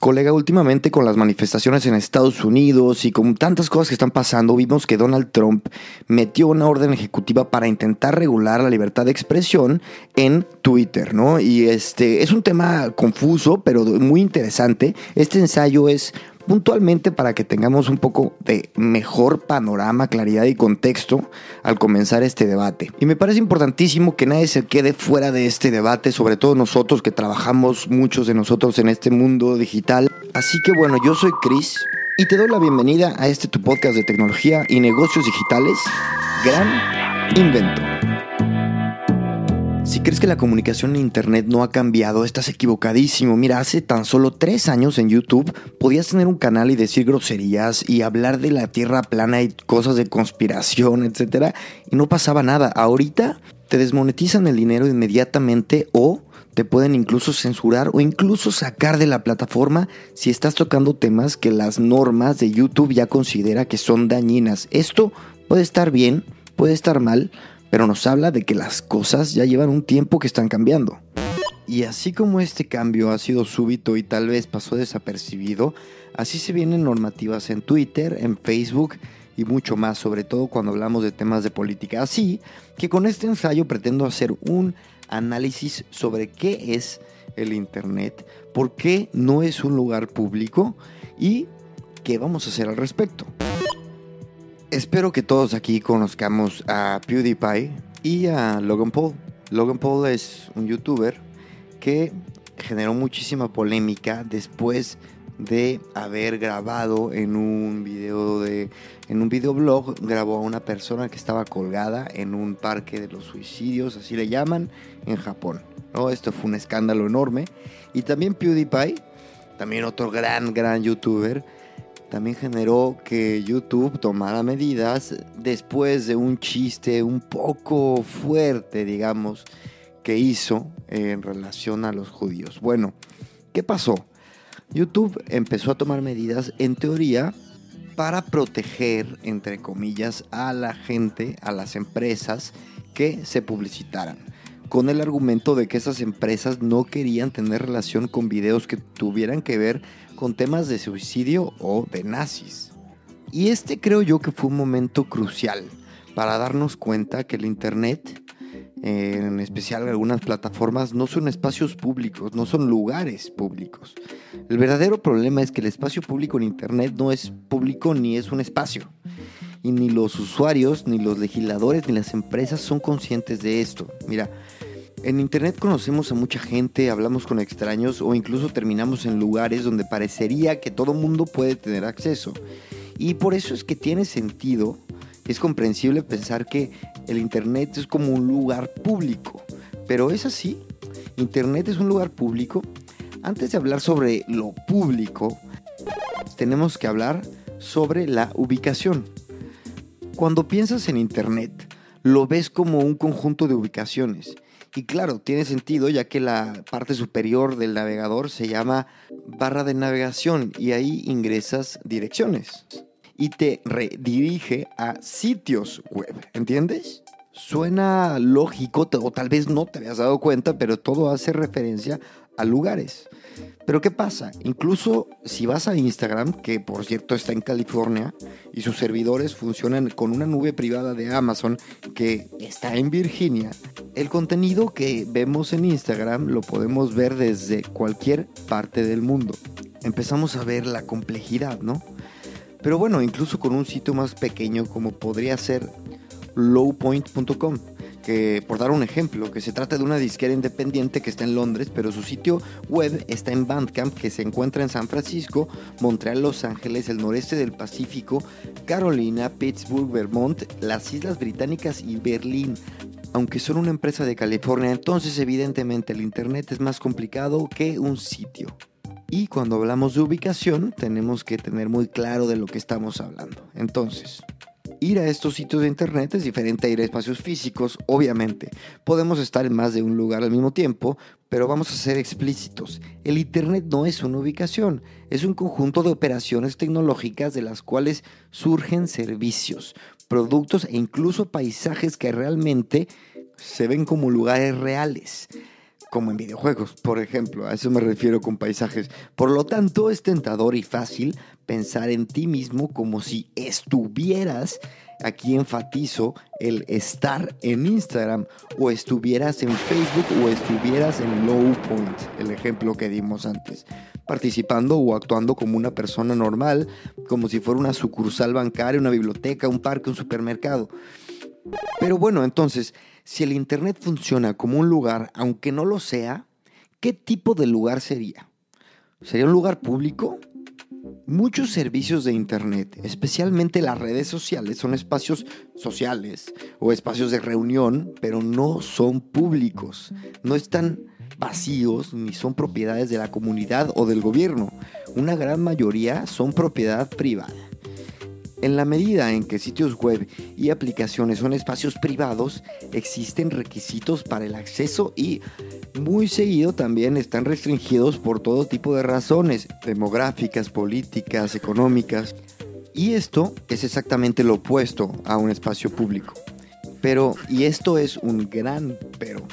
Colega, últimamente con las manifestaciones en Estados Unidos y con tantas cosas que están pasando, vimos que Donald Trump metió una orden ejecutiva para intentar regular la libertad de expresión en Twitter, ¿no? Y este es un tema confuso, pero muy interesante. Este ensayo es puntualmente para que tengamos un poco de mejor panorama, claridad y contexto al comenzar este debate. Y me parece importantísimo que nadie se quede fuera de este debate, sobre todo nosotros que trabajamos, muchos de nosotros en este mundo digital. Así que bueno, yo soy Chris y te doy la bienvenida a este tu podcast de tecnología y negocios digitales, Gran Invento. Si crees que la comunicación en Internet no ha cambiado, estás equivocadísimo. Mira, hace tan solo tres años en YouTube podías tener un canal y decir groserías y hablar de la tierra plana y cosas de conspiración, etc. Y no pasaba nada. Ahorita te desmonetizan el dinero inmediatamente o te pueden incluso censurar o incluso sacar de la plataforma si estás tocando temas que las normas de YouTube ya considera que son dañinas. Esto puede estar bien, puede estar mal, pero nos habla de que las cosas ya llevan un tiempo que están cambiando. Y así como este cambio ha sido súbito y tal vez pasó desapercibido, así se vienen normativas en Twitter, en Facebook y mucho más, sobre todo cuando hablamos de temas de política. Así que con este ensayo pretendo hacer un análisis sobre qué es el Internet, por qué no es un lugar público y qué vamos a hacer al respecto. Espero que todos aquí conozcamos a PewDiePie y a Logan Paul. Logan Paul es un youtuber que generó muchísima polémica después de haber grabado en un video de en un videoblog grabó a una persona que estaba colgada en un parque de los suicidios, así le llaman en Japón. ¿no? Esto fue un escándalo enorme y también PewDiePie, también otro gran gran youtuber también generó que YouTube tomara medidas después de un chiste un poco fuerte, digamos, que hizo en relación a los judíos. Bueno, ¿qué pasó? YouTube empezó a tomar medidas, en teoría, para proteger, entre comillas, a la gente, a las empresas que se publicitaran con el argumento de que esas empresas no querían tener relación con videos que tuvieran que ver con temas de suicidio o de nazis. Y este creo yo que fue un momento crucial para darnos cuenta que el Internet, en especial algunas plataformas, no son espacios públicos, no son lugares públicos. El verdadero problema es que el espacio público en Internet no es público ni es un espacio. Y ni los usuarios, ni los legisladores, ni las empresas son conscientes de esto. Mira, en Internet conocemos a mucha gente, hablamos con extraños o incluso terminamos en lugares donde parecería que todo mundo puede tener acceso. Y por eso es que tiene sentido, es comprensible pensar que el Internet es como un lugar público. Pero es así, Internet es un lugar público. Antes de hablar sobre lo público, tenemos que hablar sobre la ubicación. Cuando piensas en Internet, lo ves como un conjunto de ubicaciones y claro, tiene sentido ya que la parte superior del navegador se llama barra de navegación y ahí ingresas direcciones y te redirige a sitios web, ¿entiendes? Suena lógico o tal vez no te habías dado cuenta, pero todo hace referencia a lugares. Pero ¿qué pasa? Incluso si vas a Instagram, que por cierto está en California, y sus servidores funcionan con una nube privada de Amazon que está en Virginia, el contenido que vemos en Instagram lo podemos ver desde cualquier parte del mundo. Empezamos a ver la complejidad, ¿no? Pero bueno, incluso con un sitio más pequeño como podría ser lowpoint.com por dar un ejemplo, que se trata de una disquera independiente que está en Londres, pero su sitio web está en Bandcamp, que se encuentra en San Francisco, Montreal, Los Ángeles, el noreste del Pacífico, Carolina, Pittsburgh, Vermont, las Islas Británicas y Berlín. aunque son una empresa de California, entonces evidentemente el Internet es más complicado que un sitio. Y cuando hablamos de ubicación, tenemos que tener muy claro de lo que estamos hablando. Entonces, ir a estos sitios de internet es diferente a ir a espacios físicos, obviamente. Podemos estar en más de un lugar al mismo tiempo, pero vamos a ser explícitos. El internet no es una ubicación, es un conjunto de operaciones tecnológicas de las cuales surgen servicios, productos e incluso paisajes que realmente se ven como lugares reales como en videojuegos, por ejemplo, a eso me refiero con paisajes. Por lo tanto, es tentador y fácil pensar en ti mismo como si estuvieras, aquí enfatizo el estar en Instagram, o estuvieras en Facebook, o estuvieras en Low Point, el ejemplo que dimos antes, participando o actuando como una persona normal, como si fuera una sucursal bancaria, una biblioteca, un parque, un supermercado. Pero bueno, entonces, si el Internet funciona como un lugar, aunque no lo sea, ¿qué tipo de lugar sería? ¿Sería un lugar público? Muchos servicios de Internet, especialmente las redes sociales, son espacios sociales o espacios de reunión, pero no son públicos. No están vacíos ni son propiedades de la comunidad o del gobierno. Una gran mayoría son propiedad privada. En la medida en que sitios web y aplicaciones son espacios privados, existen requisitos para el acceso y muy seguido también están restringidos por todo tipo de razones, demográficas, políticas, económicas. Y esto es exactamente lo opuesto a un espacio público. Pero, y esto es un gran pero,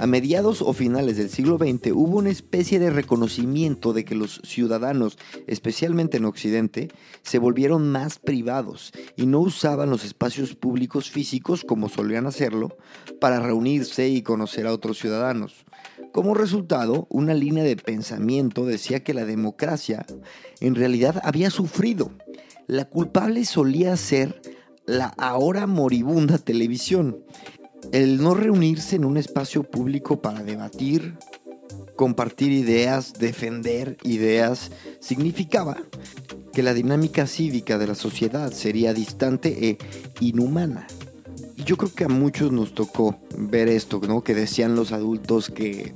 a mediados o finales del siglo XX hubo una especie de reconocimiento de que los ciudadanos, especialmente en Occidente, se volvieron más privados y no usaban los espacios públicos físicos como solían hacerlo para reunirse y conocer a otros ciudadanos. Como resultado, una línea de pensamiento decía que la democracia en realidad había sufrido. La culpable solía ser la ahora moribunda televisión el no reunirse en un espacio público para debatir, compartir ideas, defender ideas, significaba que la dinámica cívica de la sociedad sería distante e inhumana. Y yo creo que a muchos nos tocó ver esto, ¿no? Que decían los adultos que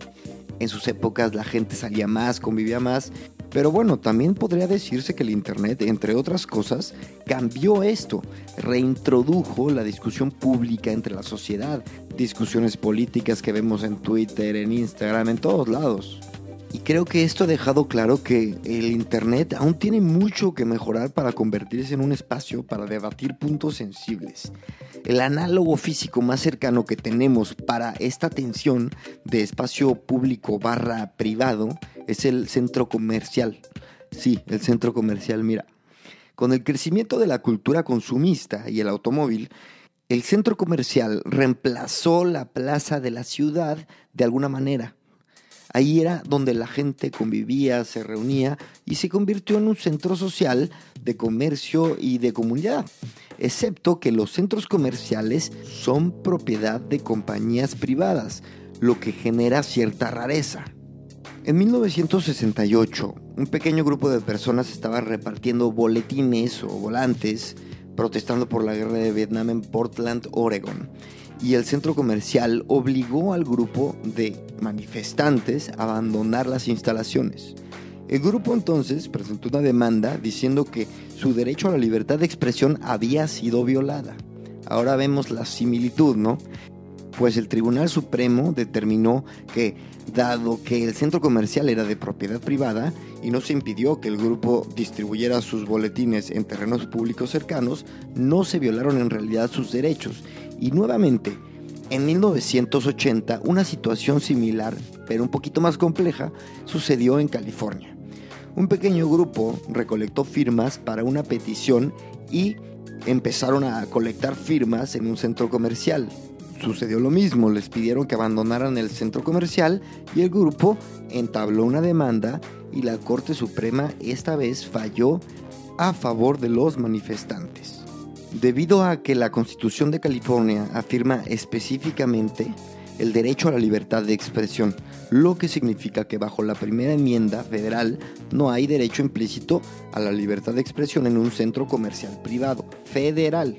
en sus épocas la gente salía más, convivía más pero bueno, también podría decirse que el Internet, entre otras cosas, cambió esto, reintrodujo la discusión pública entre la sociedad, discusiones políticas que vemos en Twitter, en Instagram, en todos lados. Y creo que esto ha dejado claro que el Internet aún tiene mucho que mejorar para convertirse en un espacio para debatir puntos sensibles. El análogo físico más cercano que tenemos para esta tensión de espacio público barra privado es el centro comercial. Sí, el centro comercial, mira. Con el crecimiento de la cultura consumista y el automóvil, el centro comercial reemplazó la plaza de la ciudad de alguna manera. Ahí era donde la gente convivía, se reunía y se convirtió en un centro social de comercio y de comunidad, excepto que los centros comerciales son propiedad de compañías privadas, lo que genera cierta rareza. En 1968, un pequeño grupo de personas estaba repartiendo boletines o volantes protestando por la guerra de Vietnam en Portland, Oregon y el centro comercial obligó al grupo de manifestantes abandonar las instalaciones. El grupo entonces presentó una demanda diciendo que su derecho a la libertad de expresión había sido violada. Ahora vemos la similitud, ¿no? Pues el Tribunal Supremo determinó que, dado que el centro comercial era de propiedad privada y no se impidió que el grupo distribuyera sus boletines en terrenos públicos cercanos, no se violaron en realidad sus derechos y nuevamente, en 1980, una situación similar, pero un poquito más compleja, sucedió en California. Un pequeño grupo recolectó firmas para una petición y empezaron a colectar firmas en un centro comercial. Sucedió lo mismo, les pidieron que abandonaran el centro comercial y el grupo entabló una demanda y la Corte Suprema esta vez falló a favor de los manifestantes. Debido a que la Constitución de California afirma específicamente el derecho a la libertad de expresión, lo que significa que bajo la primera enmienda federal no hay derecho implícito a la libertad de expresión en un centro comercial privado federal.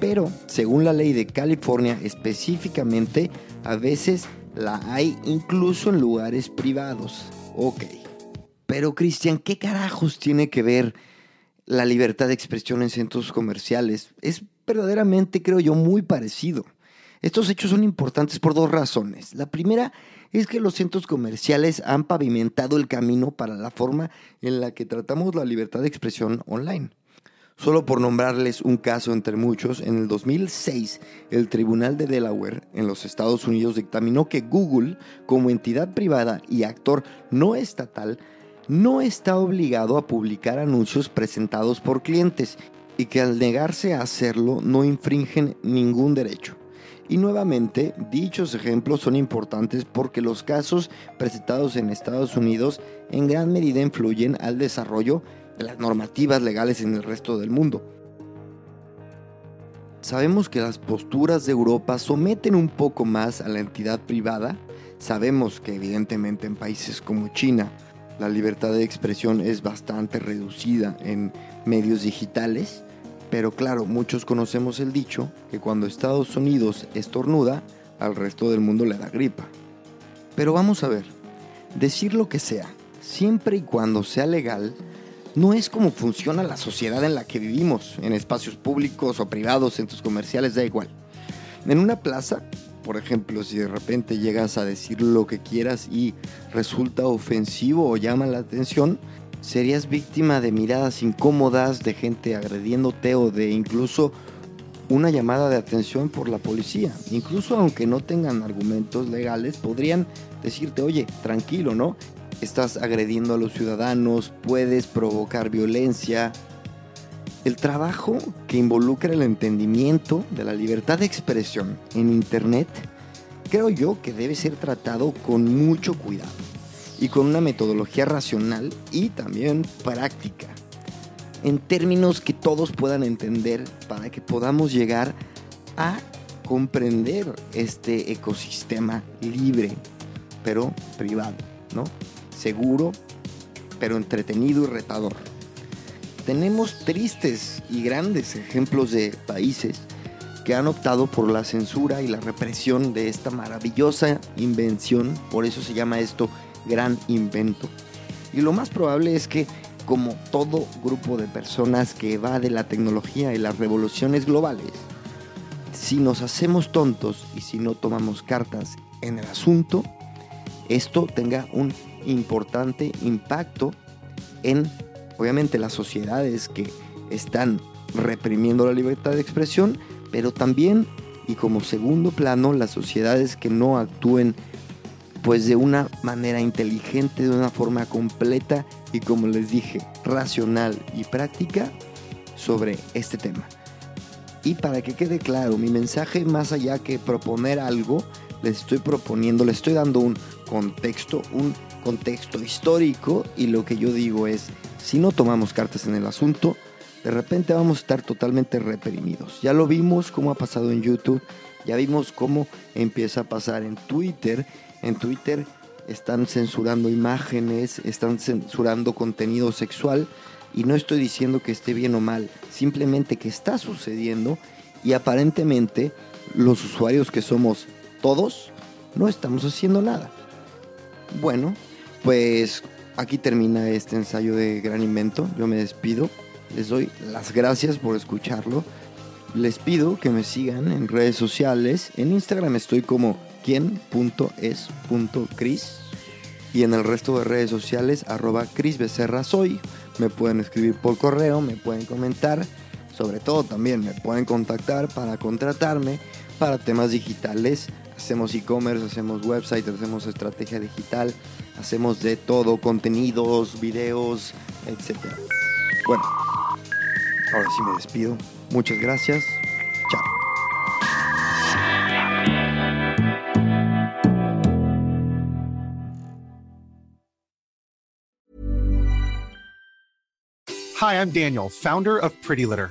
pero según la ley de California específicamente, a veces la hay incluso en lugares privados. Ok. Pero Cristian, ¿qué carajos tiene que ver la libertad de expresión en centros comerciales? Es verdaderamente, creo yo, muy parecido. Estos hechos son importantes por dos razones. La primera es que los centros comerciales han pavimentado el camino para la forma en la que tratamos la libertad de expresión online. Solo por nombrarles un caso entre muchos, en el 2006 el Tribunal de Delaware en los Estados Unidos dictaminó que Google, como entidad privada y actor no estatal, no está obligado a publicar anuncios presentados por clientes y que al negarse a hacerlo no infringen ningún derecho. Y nuevamente, dichos ejemplos son importantes porque los casos presentados en Estados Unidos en gran medida influyen al desarrollo de las normativas legales en el resto del mundo. Sabemos que las posturas de Europa someten un poco más a la entidad privada. Sabemos que evidentemente en países como China la libertad de expresión es bastante reducida en medios digitales pero claro, muchos conocemos el dicho que cuando Estados Unidos estornuda, al resto del mundo le da gripa. Pero vamos a ver, decir lo que sea, siempre y cuando sea legal, no es como funciona la sociedad en la que vivimos, en espacios públicos o privados, centros comerciales, da igual. En una plaza, por ejemplo, si de repente llegas a decir lo que quieras y resulta ofensivo o llama la atención, serías víctima de miradas incómodas, de gente agrediéndote o de incluso una llamada de atención por la policía. Incluso aunque no tengan argumentos legales, podrían decirte, oye, tranquilo, ¿no? Estás agrediendo a los ciudadanos, puedes provocar violencia. El trabajo que involucra el entendimiento de la libertad de expresión en Internet, creo yo que debe ser tratado con mucho cuidado y con una metodología racional y también práctica, en términos que todos puedan entender para que podamos llegar a comprender este ecosistema libre, pero privado, ¿no? Seguro, pero entretenido y retador. Tenemos tristes y grandes ejemplos de países que han optado por la censura y la represión de esta maravillosa invención, por eso se llama esto gran invento. Y lo más probable es que, como todo grupo de personas que evade la tecnología y las revoluciones globales, si nos hacemos tontos y si no tomamos cartas en el asunto, esto tenga un importante impacto en, obviamente, las sociedades que están reprimiendo la libertad de expresión, pero también, y como segundo plano, las sociedades que no actúen pues de una manera inteligente, de una forma completa y como les dije, racional y práctica sobre este tema. Y para que quede claro, mi mensaje más allá que proponer algo, les estoy proponiendo, les estoy dando un contexto, un contexto histórico y lo que yo digo es, si no tomamos cartas en el asunto, de repente vamos a estar totalmente reprimidos. Ya lo vimos cómo ha pasado en YouTube, ya vimos cómo empieza a pasar en Twitter en Twitter están censurando imágenes, están censurando contenido sexual y no estoy diciendo que esté bien o mal, simplemente que está sucediendo y aparentemente los usuarios que somos todos no estamos haciendo nada. Bueno, pues aquí termina este ensayo de gran invento, yo me despido, les doy las gracias por escucharlo, les pido que me sigan en redes sociales, en Instagram estoy como quien.es.cris y en el resto de redes sociales arroba Cris Becerra Soy. Me pueden escribir por correo, me pueden comentar, sobre todo también me pueden contactar para contratarme para temas digitales. Hacemos e-commerce, hacemos website, hacemos estrategia digital, hacemos de todo, contenidos, videos, etc. Bueno, ahora sí me despido. Muchas gracias. Chao. Hi, I'm Daniel, founder of Pretty Litter.